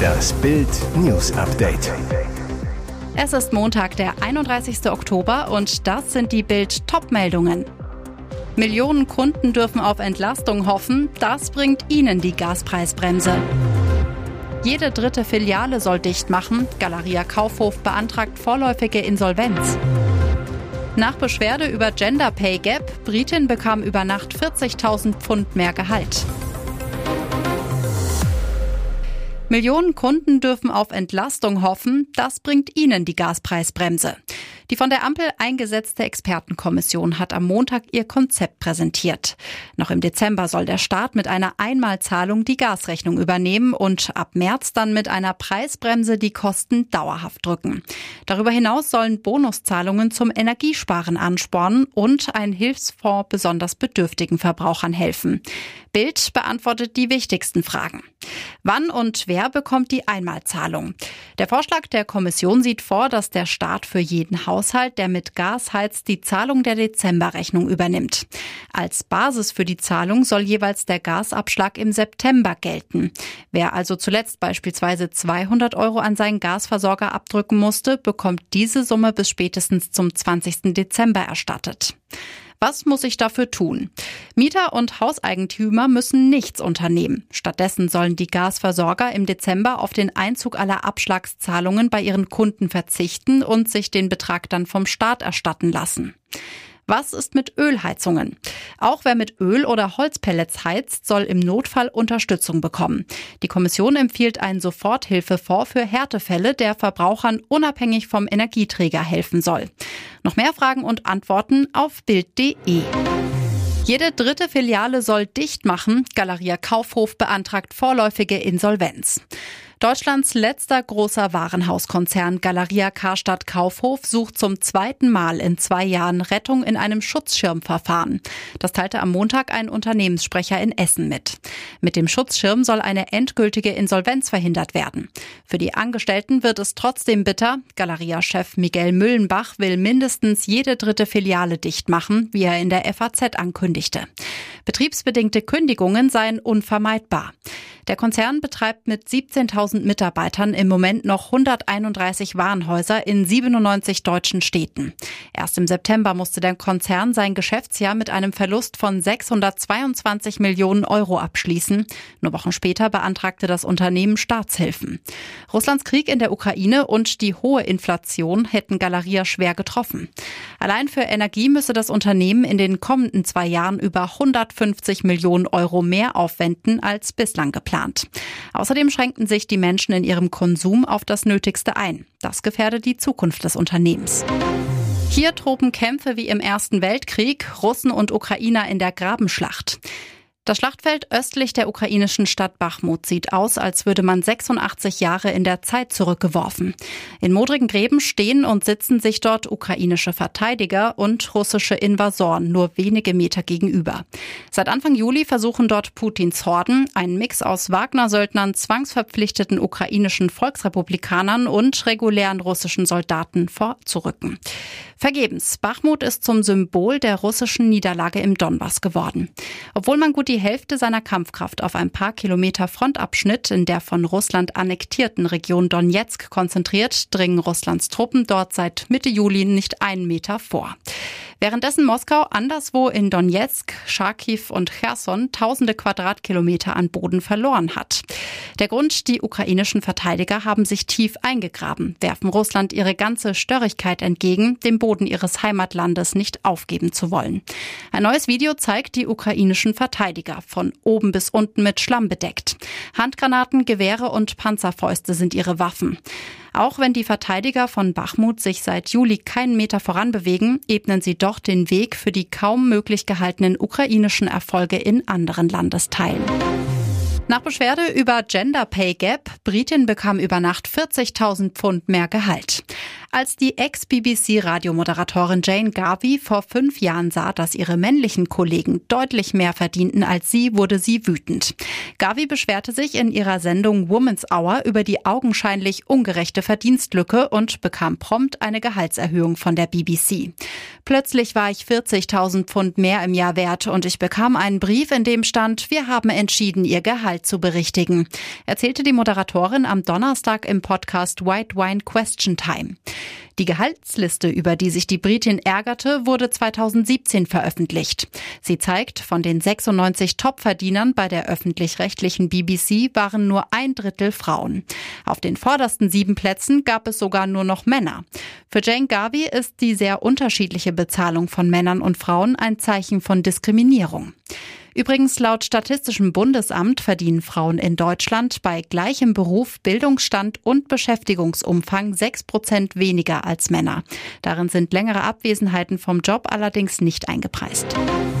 Das Bild News Update. Es ist Montag, der 31. Oktober und das sind die Bild Topmeldungen. Millionen Kunden dürfen auf Entlastung hoffen, das bringt ihnen die Gaspreisbremse. Jede dritte Filiale soll dicht machen, Galeria Kaufhof beantragt vorläufige Insolvenz. Nach Beschwerde über Gender Pay Gap, Britin bekam über Nacht 40.000 Pfund mehr Gehalt. Millionen Kunden dürfen auf Entlastung hoffen, das bringt ihnen die Gaspreisbremse. Die von der Ampel eingesetzte Expertenkommission hat am Montag ihr Konzept präsentiert. Noch im Dezember soll der Staat mit einer Einmalzahlung die Gasrechnung übernehmen und ab März dann mit einer Preisbremse die Kosten dauerhaft drücken. Darüber hinaus sollen Bonuszahlungen zum Energiesparen anspornen und ein Hilfsfonds besonders bedürftigen Verbrauchern helfen. Bild beantwortet die wichtigsten Fragen. Wann und wer bekommt die Einmalzahlung? Der Vorschlag der Kommission sieht vor, dass der Staat für jeden Haushalt, der mit Gas heizt, die Zahlung der Dezemberrechnung übernimmt. Als Basis für die Zahlung soll jeweils der Gasabschlag im September gelten. Wer also zuletzt beispielsweise 200 Euro an seinen Gasversorger abdrücken musste, bekommt diese Summe bis spätestens zum 20. Dezember erstattet. Was muss ich dafür tun? Mieter und Hauseigentümer müssen nichts unternehmen. Stattdessen sollen die Gasversorger im Dezember auf den Einzug aller Abschlagszahlungen bei ihren Kunden verzichten und sich den Betrag dann vom Staat erstatten lassen. Was ist mit Ölheizungen? Auch wer mit Öl oder Holzpellets heizt, soll im Notfall Unterstützung bekommen. Die Kommission empfiehlt einen Soforthilfefonds für Härtefälle, der Verbrauchern unabhängig vom Energieträger helfen soll. Noch mehr Fragen und Antworten auf Bild.de. Jede dritte Filiale soll dicht machen. Galeria Kaufhof beantragt vorläufige Insolvenz. Deutschlands letzter großer Warenhauskonzern Galeria Karstadt Kaufhof sucht zum zweiten Mal in zwei Jahren Rettung in einem Schutzschirmverfahren. Das teilte am Montag ein Unternehmenssprecher in Essen mit. Mit dem Schutzschirm soll eine endgültige Insolvenz verhindert werden. Für die Angestellten wird es trotzdem bitter. Galeria-Chef Miguel Müllenbach will mindestens jede dritte Filiale dicht machen, wie er in der FAZ ankündigte. Betriebsbedingte Kündigungen seien unvermeidbar. Der Konzern betreibt mit 17.000 Mitarbeitern im Moment noch 131 Warenhäuser in 97 deutschen Städten. Erst im September musste der Konzern sein Geschäftsjahr mit einem Verlust von 622 Millionen Euro abschließen. Nur Wochen später beantragte das Unternehmen Staatshilfen. Russlands Krieg in der Ukraine und die hohe Inflation hätten Galeria schwer getroffen. Allein für Energie müsse das Unternehmen in den kommenden zwei Jahren über 150 Millionen Euro mehr aufwenden als bislang geplant geplant. Außerdem schränken sich die Menschen in ihrem Konsum auf das Nötigste ein. Das gefährdet die Zukunft des Unternehmens. Hier toben Kämpfe wie im Ersten Weltkrieg, Russen und Ukrainer in der Grabenschlacht. Das Schlachtfeld östlich der ukrainischen Stadt Bachmut sieht aus, als würde man 86 Jahre in der Zeit zurückgeworfen. In modrigen Gräben stehen und sitzen sich dort ukrainische Verteidiger und russische Invasoren nur wenige Meter gegenüber. Seit Anfang Juli versuchen dort Putins Horden, einen Mix aus Wagner-Söldnern, zwangsverpflichteten ukrainischen Volksrepublikanern und regulären russischen Soldaten vorzurücken. Vergebens. Bachmut ist zum Symbol der russischen Niederlage im Donbass geworden. Obwohl man gut die Hälfte seiner Kampfkraft auf ein paar Kilometer Frontabschnitt in der von Russland annektierten Region Donetsk konzentriert, dringen Russlands Truppen dort seit Mitte Juli nicht einen Meter vor. Währenddessen Moskau anderswo in Donetsk, Charkiw und Cherson tausende Quadratkilometer an Boden verloren hat. Der Grund, die ukrainischen Verteidiger haben sich tief eingegraben, werfen Russland ihre ganze Störrigkeit entgegen, den Boden ihres Heimatlandes nicht aufgeben zu wollen. Ein neues Video zeigt die ukrainischen Verteidiger, von oben bis unten mit Schlamm bedeckt. Handgranaten, Gewehre und Panzerfäuste sind ihre Waffen. Auch wenn die Verteidiger von Bachmut sich seit Juli keinen Meter voranbewegen, ebnen sie doch den Weg für die kaum möglich gehaltenen ukrainischen Erfolge in anderen Landesteilen. Nach Beschwerde über Gender Pay Gap, Britin bekam über Nacht 40.000 Pfund mehr Gehalt. Als die Ex-BBC-Radiomoderatorin Jane Garvey vor fünf Jahren sah, dass ihre männlichen Kollegen deutlich mehr verdienten als sie, wurde sie wütend. Garvey beschwerte sich in ihrer Sendung Woman's Hour über die augenscheinlich ungerechte Verdienstlücke und bekam prompt eine Gehaltserhöhung von der BBC. Plötzlich war ich 40.000 Pfund mehr im Jahr wert und ich bekam einen Brief, in dem stand, wir haben entschieden, ihr Gehalt zu berichtigen, erzählte die Moderatorin am Donnerstag im Podcast White Wine Question Time. Die Gehaltsliste, über die sich die Britin ärgerte, wurde 2017 veröffentlicht. Sie zeigt, von den 96 Topverdienern bei der öffentlich-rechtlichen BBC waren nur ein Drittel Frauen. Auf den vordersten sieben Plätzen gab es sogar nur noch Männer. Für Jane Garvey ist die sehr unterschiedliche Bezahlung von Männern und Frauen ein Zeichen von Diskriminierung. Übrigens laut Statistischem Bundesamt verdienen Frauen in Deutschland bei gleichem Beruf, Bildungsstand und Beschäftigungsumfang sechs Prozent weniger als Männer. Darin sind längere Abwesenheiten vom Job allerdings nicht eingepreist.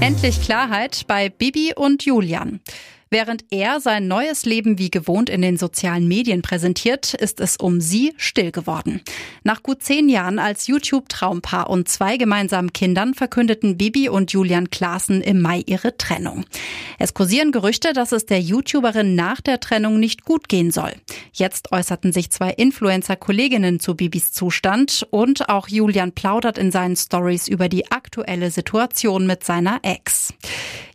Endlich Klarheit bei Bibi und Julian. Während er sein neues Leben wie gewohnt in den sozialen Medien präsentiert, ist es um sie still geworden. Nach gut zehn Jahren als YouTube-Traumpaar und zwei gemeinsamen Kindern verkündeten Bibi und Julian Klaassen im Mai ihre Trennung. Es kursieren Gerüchte, dass es der YouTuberin nach der Trennung nicht gut gehen soll. Jetzt äußerten sich zwei Influencer-Kolleginnen zu Bibis Zustand und auch Julian plaudert in seinen Stories über die aktuelle Situation mit seiner Ex.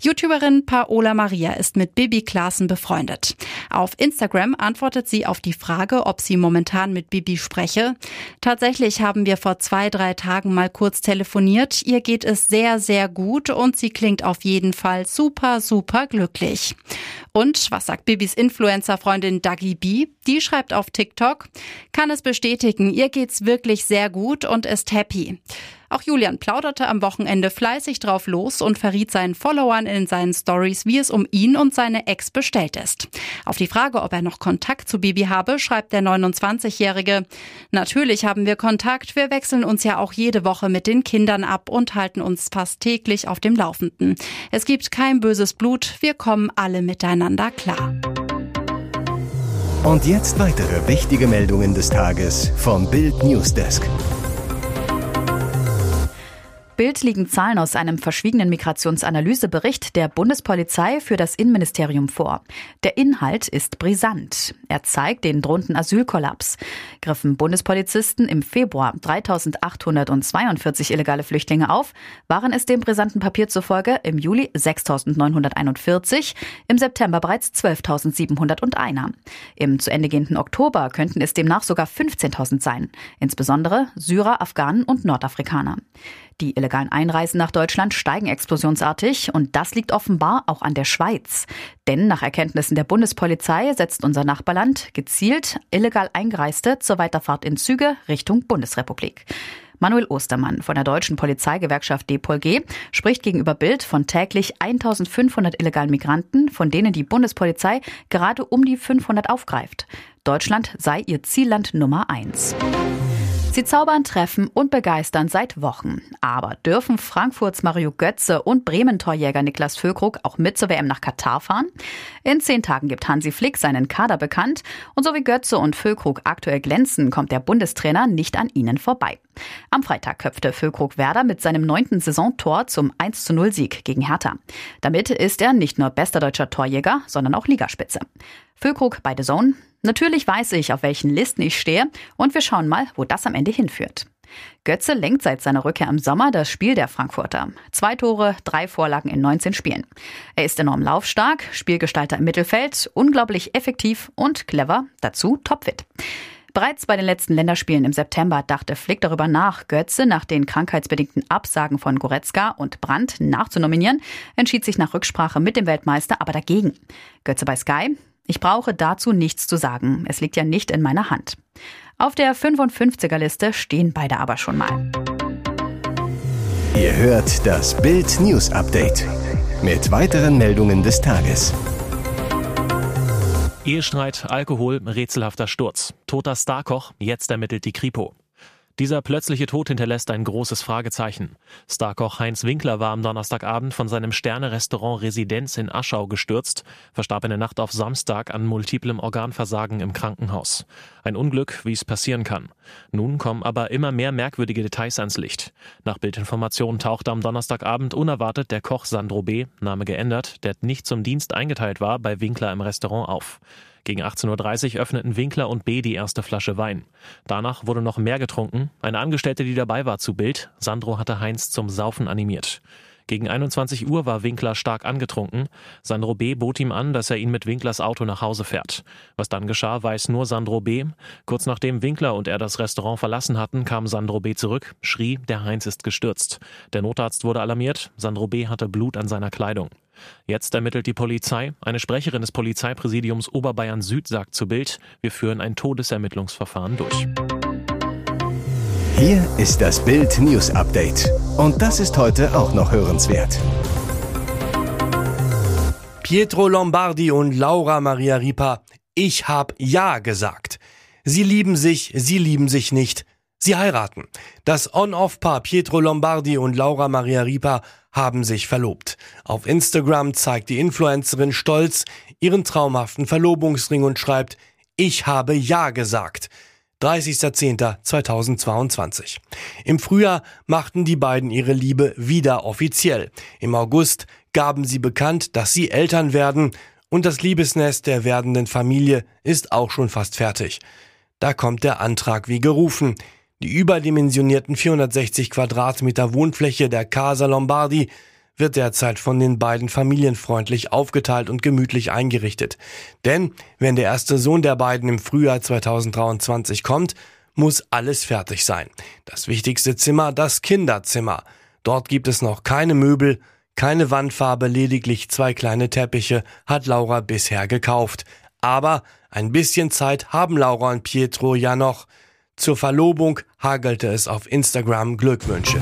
YouTuberin Paola Maria ist mit Bibi Klaassen befreundet. Auf Instagram antwortet sie auf die Frage, ob sie momentan mit Bibi spreche. Tatsächlich haben wir vor zwei, drei Tagen mal kurz telefoniert. Ihr geht es sehr, sehr gut und sie klingt auf jeden Fall super, super glücklich. Und was sagt Bibis Influencer-Freundin Dagi B? Die schreibt auf TikTok, kann es bestätigen, ihr geht's wirklich sehr gut und ist happy. Auch Julian plauderte am Wochenende fleißig drauf los und verriet seinen Followern in seinen Stories, wie es um ihn und seine Ex bestellt ist. Auf die Frage, ob er noch Kontakt zu Bibi habe, schreibt der 29-Jährige, natürlich haben wir Kontakt, wir wechseln uns ja auch jede Woche mit den Kindern ab und halten uns fast täglich auf dem Laufenden. Es gibt kein böses Blut, wir kommen alle miteinander klar. Und jetzt weitere wichtige Meldungen des Tages vom Bild Newsdesk. Bild liegen Zahlen aus einem verschwiegenen Migrationsanalysebericht der Bundespolizei für das Innenministerium vor. Der Inhalt ist brisant. Er zeigt den drohenden Asylkollaps. Griffen Bundespolizisten im Februar 3842 illegale Flüchtlinge auf, waren es dem brisanten Papier zufolge im Juli 6941, im September bereits 12.701. Im zu Ende gehenden Oktober könnten es demnach sogar 15.000 sein, insbesondere Syrer, Afghanen und Nordafrikaner. Die illegalen Einreisen nach Deutschland steigen explosionsartig und das liegt offenbar auch an der Schweiz. Denn nach Erkenntnissen der Bundespolizei setzt unser Nachbarland gezielt illegal Eingereiste zur Weiterfahrt in Züge Richtung Bundesrepublik. Manuel Ostermann von der deutschen Polizeigewerkschaft DPOLG spricht gegenüber Bild von täglich 1500 illegalen Migranten, von denen die Bundespolizei gerade um die 500 aufgreift. Deutschland sei ihr Zielland Nummer eins. Sie zaubern, treffen und begeistern seit Wochen. Aber dürfen Frankfurts Mario Götze und Bremen-Torjäger Niklas Füllkrug auch mit zur WM nach Katar fahren? In zehn Tagen gibt Hansi Flick seinen Kader bekannt. Und so wie Götze und Füllkrug aktuell glänzen, kommt der Bundestrainer nicht an ihnen vorbei. Am Freitag köpfte Füllkrug Werder mit seinem neunten Saisontor zum 1 0 Sieg gegen Hertha. Damit ist er nicht nur bester deutscher Torjäger, sondern auch Ligaspitze. Füllkrug bei The Zone. Natürlich weiß ich, auf welchen Listen ich stehe und wir schauen mal, wo das am Ende hinführt. Götze lenkt seit seiner Rückkehr im Sommer das Spiel der Frankfurter. Zwei Tore, drei Vorlagen in 19 Spielen. Er ist enorm laufstark, Spielgestalter im Mittelfeld, unglaublich effektiv und clever, dazu topfit. Bereits bei den letzten Länderspielen im September dachte Flick darüber nach, Götze nach den krankheitsbedingten Absagen von Goretzka und Brandt nachzunominieren, entschied sich nach Rücksprache mit dem Weltmeister aber dagegen. Götze bei Sky, ich brauche dazu nichts zu sagen. Es liegt ja nicht in meiner Hand. Auf der 55er Liste stehen beide aber schon mal. Ihr hört das Bild News Update mit weiteren Meldungen des Tages. Ehestreit, Alkohol, rätselhafter Sturz. Toter Starkoch, jetzt ermittelt die Kripo. Dieser plötzliche Tod hinterlässt ein großes Fragezeichen. Starkoch Heinz Winkler war am Donnerstagabend von seinem Sterne-Restaurant Residenz in Aschau gestürzt, verstarb in der Nacht auf Samstag an multiplem Organversagen im Krankenhaus. Ein Unglück, wie es passieren kann. Nun kommen aber immer mehr merkwürdige Details ans Licht. Nach Bildinformationen tauchte am Donnerstagabend unerwartet der Koch Sandro B., Name geändert, der nicht zum Dienst eingeteilt war, bei Winkler im Restaurant auf. Gegen 18.30 Uhr öffneten Winkler und B. die erste Flasche Wein. Danach wurde noch mehr getrunken. Eine Angestellte, die dabei war, zu Bild. Sandro hatte Heinz zum Saufen animiert. Gegen 21 Uhr war Winkler stark angetrunken. Sandro B. bot ihm an, dass er ihn mit Winklers Auto nach Hause fährt. Was dann geschah, weiß nur Sandro B. Kurz nachdem Winkler und er das Restaurant verlassen hatten, kam Sandro B. zurück, schrie, der Heinz ist gestürzt. Der Notarzt wurde alarmiert. Sandro B. hatte Blut an seiner Kleidung. Jetzt ermittelt die Polizei. Eine Sprecherin des Polizeipräsidiums Oberbayern Süd sagt zu Bild, wir führen ein Todesermittlungsverfahren durch. Hier ist das Bild News Update. Und das ist heute auch noch hörenswert. Pietro Lombardi und Laura Maria Ripa, ich hab Ja gesagt. Sie lieben sich, sie lieben sich nicht. Sie heiraten. Das On-Off-Paar Pietro Lombardi und Laura Maria Ripa haben sich verlobt. Auf Instagram zeigt die Influencerin stolz ihren traumhaften Verlobungsring und schreibt, ich habe Ja gesagt. 30.10.2022. Im Frühjahr machten die beiden ihre Liebe wieder offiziell. Im August gaben sie bekannt, dass sie Eltern werden und das Liebesnest der werdenden Familie ist auch schon fast fertig. Da kommt der Antrag wie gerufen. Die überdimensionierten 460 Quadratmeter Wohnfläche der Casa Lombardi wird derzeit von den beiden familienfreundlich aufgeteilt und gemütlich eingerichtet. Denn wenn der erste Sohn der beiden im Frühjahr 2023 kommt, muss alles fertig sein. Das wichtigste Zimmer, das Kinderzimmer. Dort gibt es noch keine Möbel, keine Wandfarbe, lediglich zwei kleine Teppiche hat Laura bisher gekauft. Aber ein bisschen Zeit haben Laura und Pietro ja noch. Zur Verlobung hagelte es auf Instagram Glückwünsche.